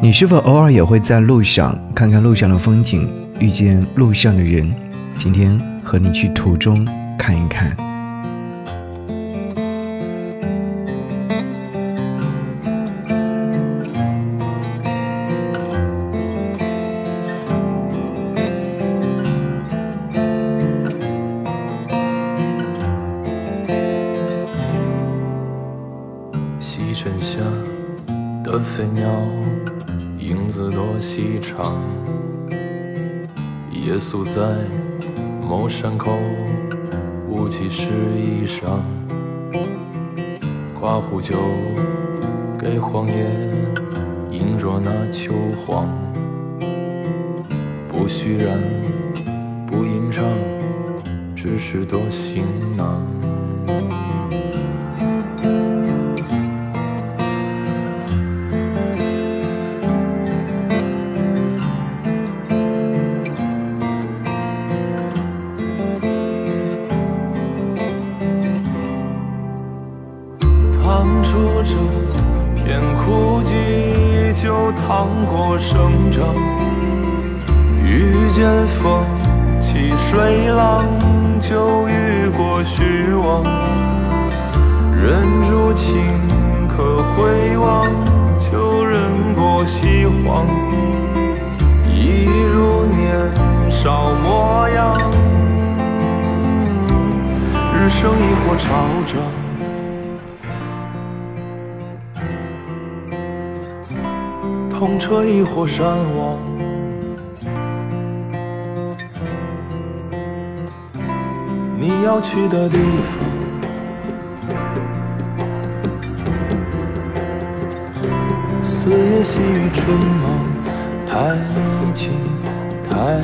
你是否偶尔也会在路上看看路上的风景，遇见路上的人？今天和你去途中看一看。衣裳。刮胡酒给荒野，饮着那秋黄。不虚然，不吟唱，只是多行囊。水浪，就遇过虚妄。忍住情可回望，就忍过西荒。一如年少模样，日升亦或潮涨。痛彻一或山亡，你要去的地方。四野细雨春忙，太急太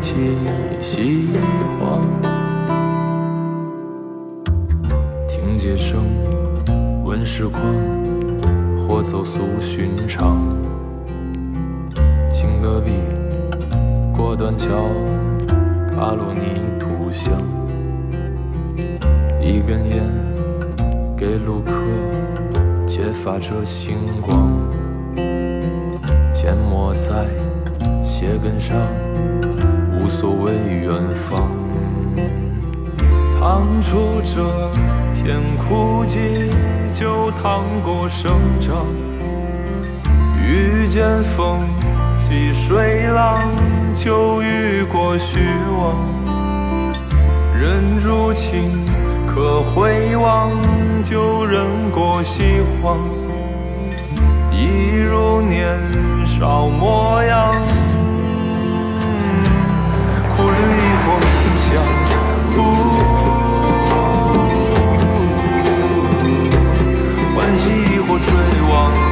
急西荒。听街声，闻时况，或走俗寻常。隔壁过断桥，踏落泥土香。一根烟给路客，揭发着星光。缄默在鞋跟上，无所谓远方。趟出这片枯寂，就趟过生长。遇见风。细水浪，就遇过虚妄；忍住情，可回望，旧人过西荒。一如年少模样，苦旅亦或迷香，欢喜亦或追望。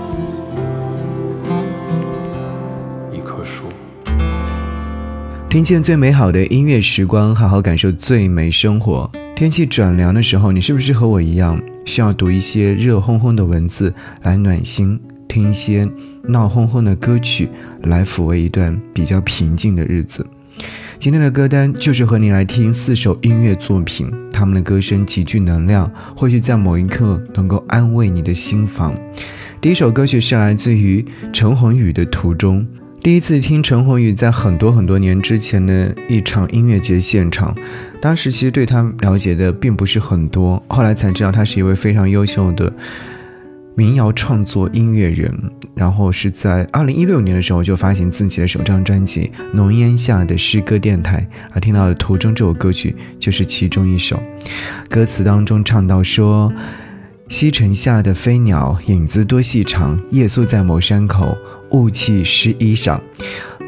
听见最美好的音乐时光，好好感受最美生活。天气转凉的时候，你是不是和我一样，需要读一些热烘烘的文字来暖心，听一些闹哄哄的歌曲来抚慰一段比较平静的日子？今天的歌单就是和你来听四首音乐作品，他们的歌声极具能量，或许在某一刻能够安慰你的心房。第一首歌曲是来自于陈鸿宇的《途中》。第一次听陈鸿宇在很多很多年之前的一场音乐节现场，当时其实对他了解的并不是很多，后来才知道他是一位非常优秀的民谣创作音乐人。然后是在二零一六年的时候就发行自己的首张专辑《浓烟下的诗歌电台》，而听到的《途中》这首歌曲就是其中一首。歌词当中唱到说。西城下的飞鸟，影子多细长，夜宿在某山口，雾气湿衣裳。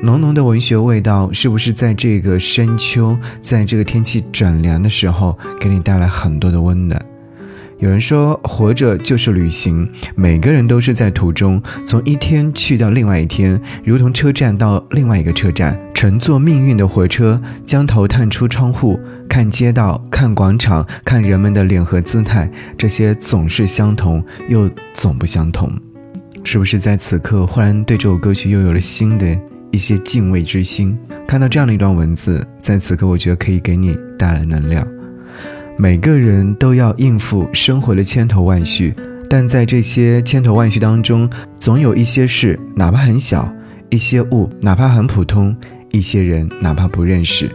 浓浓的文学味道，是不是在这个深秋，在这个天气转凉的时候，给你带来很多的温暖？有人说，活着就是旅行，每个人都是在途中，从一天去到另外一天，如同车站到另外一个车站，乘坐命运的火车，将头探出窗户，看街道，看广场，看人们的脸和姿态，这些总是相同，又总不相同。是不是在此刻，忽然对这首歌曲又有了新的？一些敬畏之心，看到这样的一段文字，在此刻，我觉得可以给你带来能量。每个人都要应付生活的千头万绪，但在这些千头万绪当中，总有一些事，哪怕很小；一些物，哪怕很普通；一些人，哪怕不认识，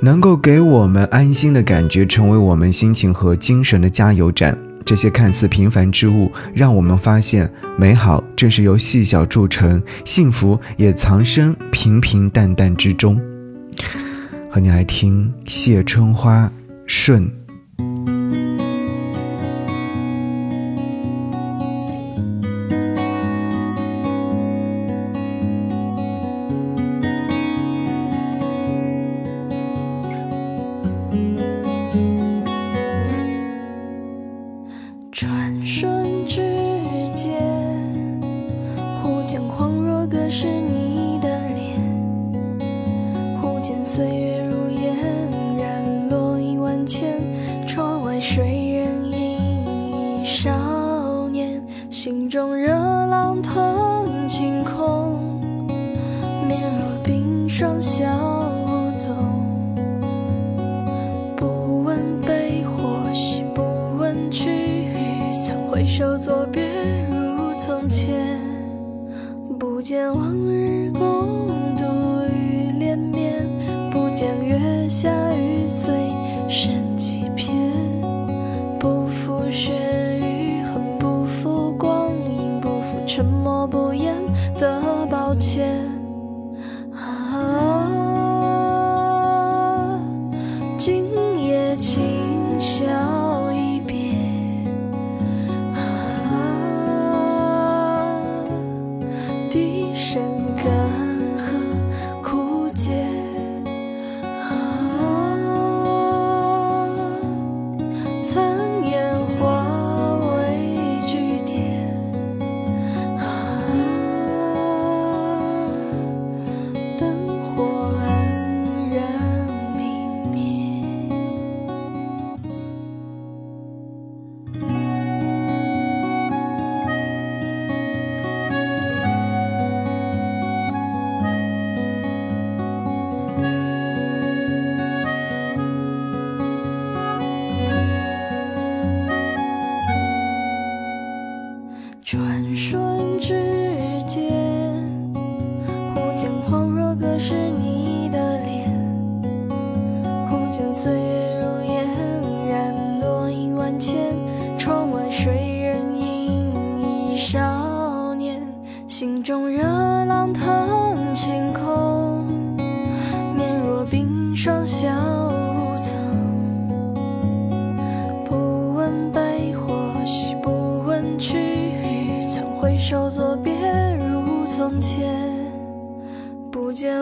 能够给我们安心的感觉，成为我们心情和精神的加油站。这些看似平凡之物，让我们发现美好正是由细小铸成，幸福也藏身平平淡淡之中。和你来听谢春花顺。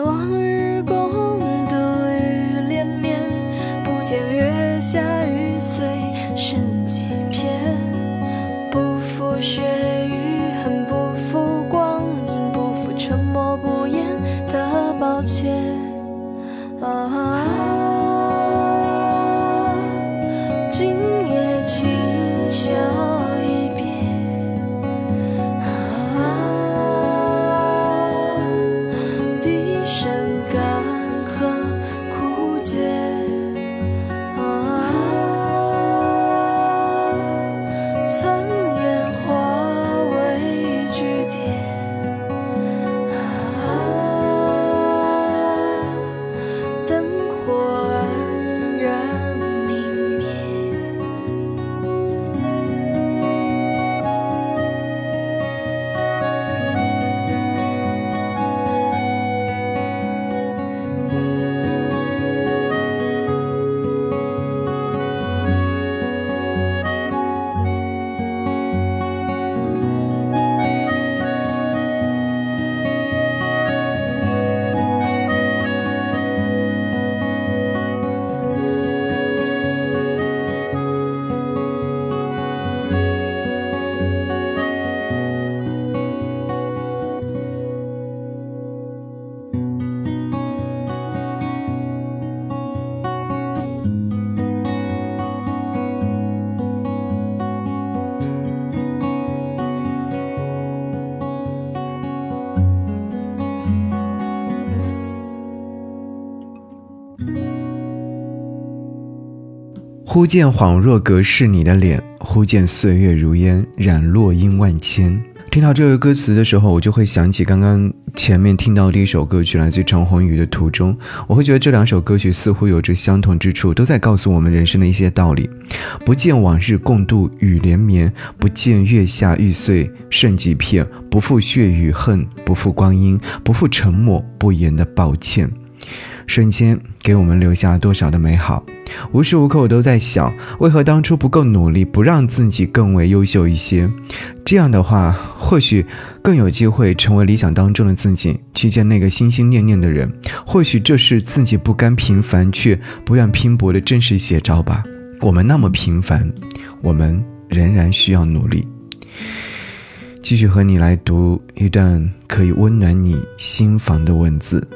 往日共度雨连绵，不见月下雨碎忽见恍若隔世你的脸，忽见岁月如烟，染落英万千。听到这个歌词的时候，我就会想起刚刚前面听到的一首歌曲，来自陈鸿宇的《途中》。我会觉得这两首歌曲似乎有着相同之处，都在告诉我们人生的一些道理。不见往日共度雨连绵，不见月下玉碎剩几片，不负血与恨，不负光阴，不负沉默不言的抱歉。瞬间给我们留下多少的美好。无时无刻我都在想，为何当初不够努力，不让自己更为优秀一些？这样的话，或许更有机会成为理想当中的自己，去见那个心心念念的人。或许这是自己不甘平凡却不愿拼搏的真实写照吧。我们那么平凡，我们仍然需要努力。继续和你来读一段可以温暖你心房的文字。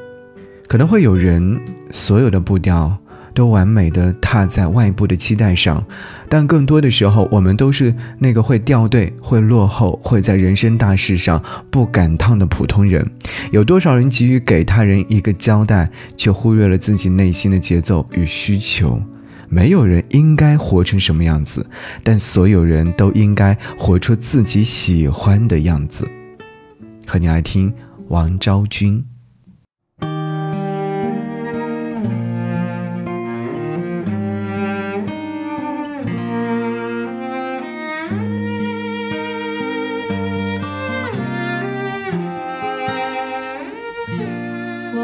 可能会有人，所有的步调都完美的踏在外部的期待上，但更多的时候，我们都是那个会掉队、会落后、会在人生大事上不赶趟的普通人。有多少人急于给他人一个交代，却忽略了自己内心的节奏与需求？没有人应该活成什么样子，但所有人都应该活出自己喜欢的样子。和你来听王昭君。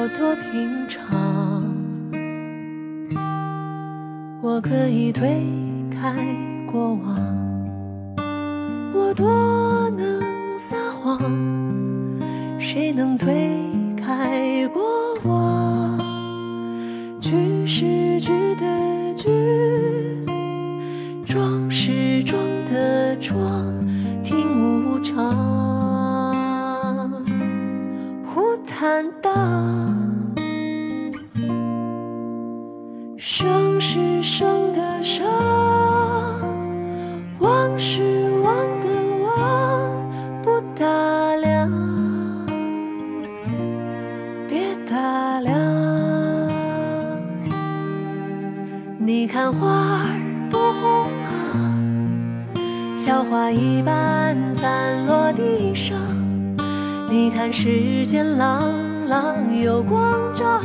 我多平常，我可以推开过往，我多能撒谎，看世间朗朗有光照。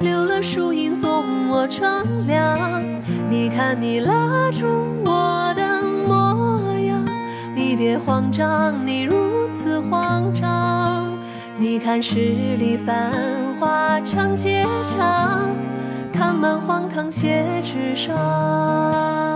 留了树荫送我乘凉，你看你拉住我的模样，你别慌张，你如此慌张。你看十里繁华长街长，看满荒唐写纸上。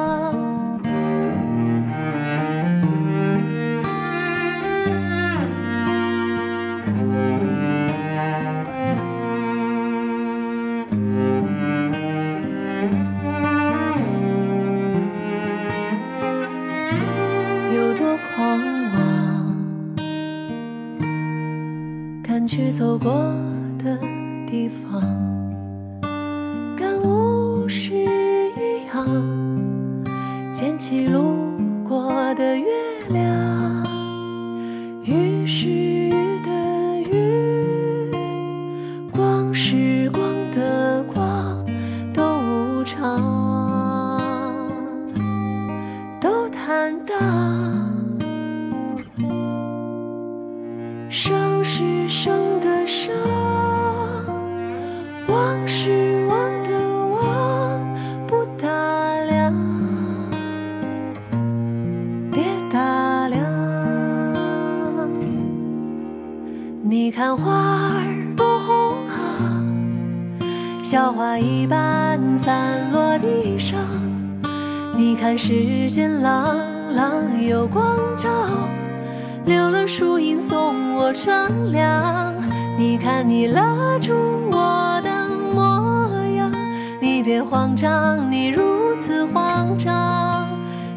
留了树荫送我乘凉，你看你拉住我的模样，你别慌张，你如此慌张。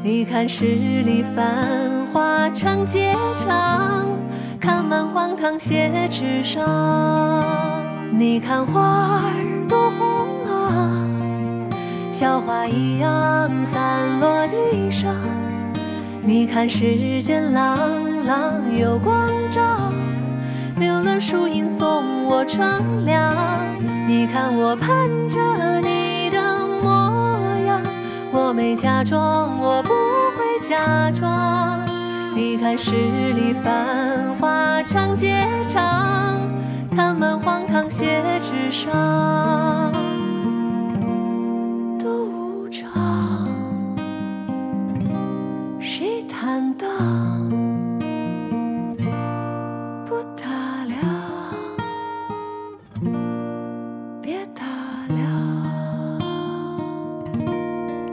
你看十里繁华长街长，看满荒唐写纸上。你看花儿多红啊，小花一样散落地上。你看世间朗。有光照，留了树荫送我乘凉。你看我盼着你的模样，我没假装，我不会假装。你看十里繁华长街长，看满荒唐写纸上。多无常，谁坦荡？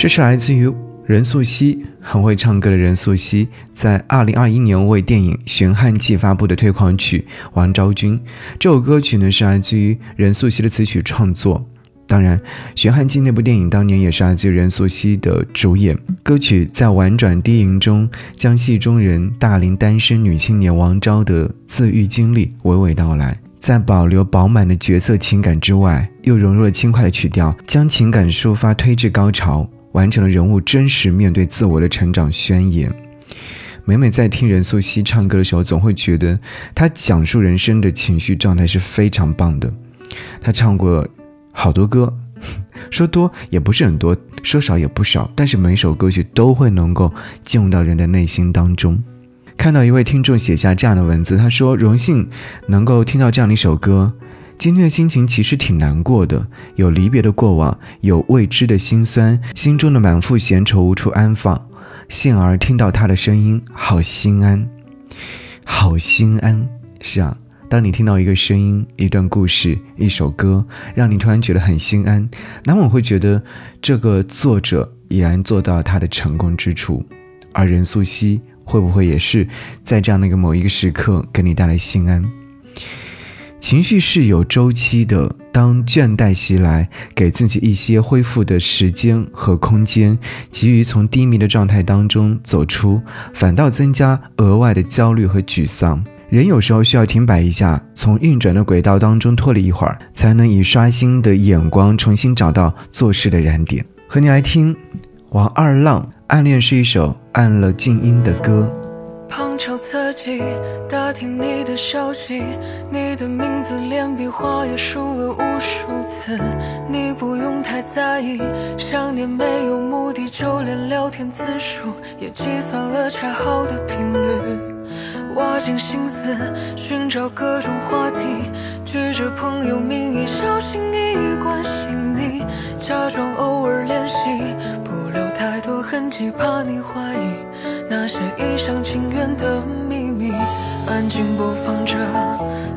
这是来自于任素汐，很会唱歌的任素汐，在二零二一年为电影《寻汉记》发布的推广曲《王昭君》。这首歌曲呢是来自于任素汐的词曲创作。当然，《寻汉记》那部电影当年也是来自于任素汐的主演。歌曲在婉转低吟中，将戏中人大龄单身女青年王昭的自愈经历娓娓道来。在保留饱满的角色情感之外，又融入了轻快的曲调，将情感抒发推至高潮，完成了人物真实面对自我的成长宣言。每每在听任素汐唱歌的时候，总会觉得她讲述人生的情绪状态是非常棒的。她唱过好多歌，说多也不是很多，说少也不少，但是每首歌曲都会能够进入到人的内心当中。看到一位听众写下这样的文字，他说：“荣幸能够听到这样的一首歌。今天的心情其实挺难过的，有离别的过往，有未知的心酸，心中的满腹闲愁无处安放。幸而听到他的声音，好心安，好心安。是啊，当你听到一个声音、一段故事、一首歌，让你突然觉得很心安，那么我会觉得这个作者已然做到了他的成功之处，而任素汐。”会不会也是在这样的一个某一个时刻给你带来心安？情绪是有周期的，当倦怠袭来，给自己一些恢复的时间和空间，急于从低迷的状态当中走出，反倒增加额外的焦虑和沮丧。人有时候需要停摆一下，从运转的轨道当中脱离一会儿，才能以刷新的眼光重新找到做事的燃点。和你来听王二浪，《暗恋》是一首按了静音的歌。旁敲侧击打听你的消息，你的名字连笔画也数了无数次，你不用太在意，想念没有目的，就连聊天次数也计算了恰好的频率，挖尽心思寻找各种话题，举着朋友名义小心翼翼关心你，假装偶尔联系，不留太多痕迹，怕你怀疑。那些一厢情愿的秘密，安静播放着，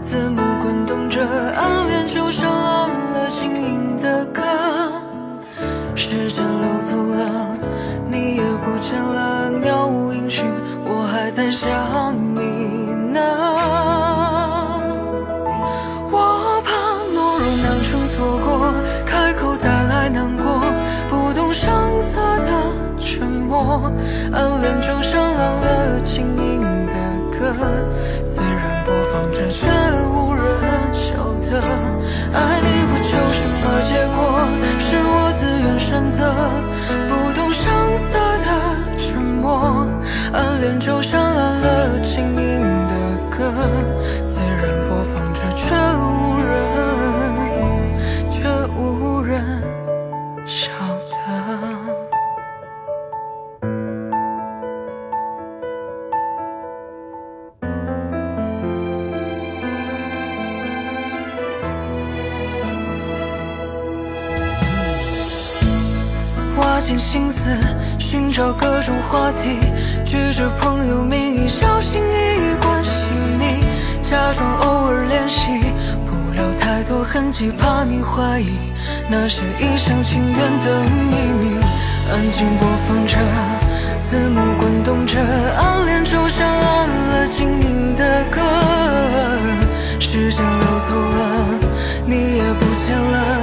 字幕滚动着，暗恋就像按了静音的歌。时间流走了，你也不见了，杳无音讯，我还在想你呢。我怕懦弱酿成错过，开口带来难过，不动声色的沉默，暗恋爱关系，不留太多痕迹，怕你怀疑那些一厢情愿的秘密。安静播放着，字幕滚动着，暗恋就像按了静音的歌。时间流走了，你也不见了。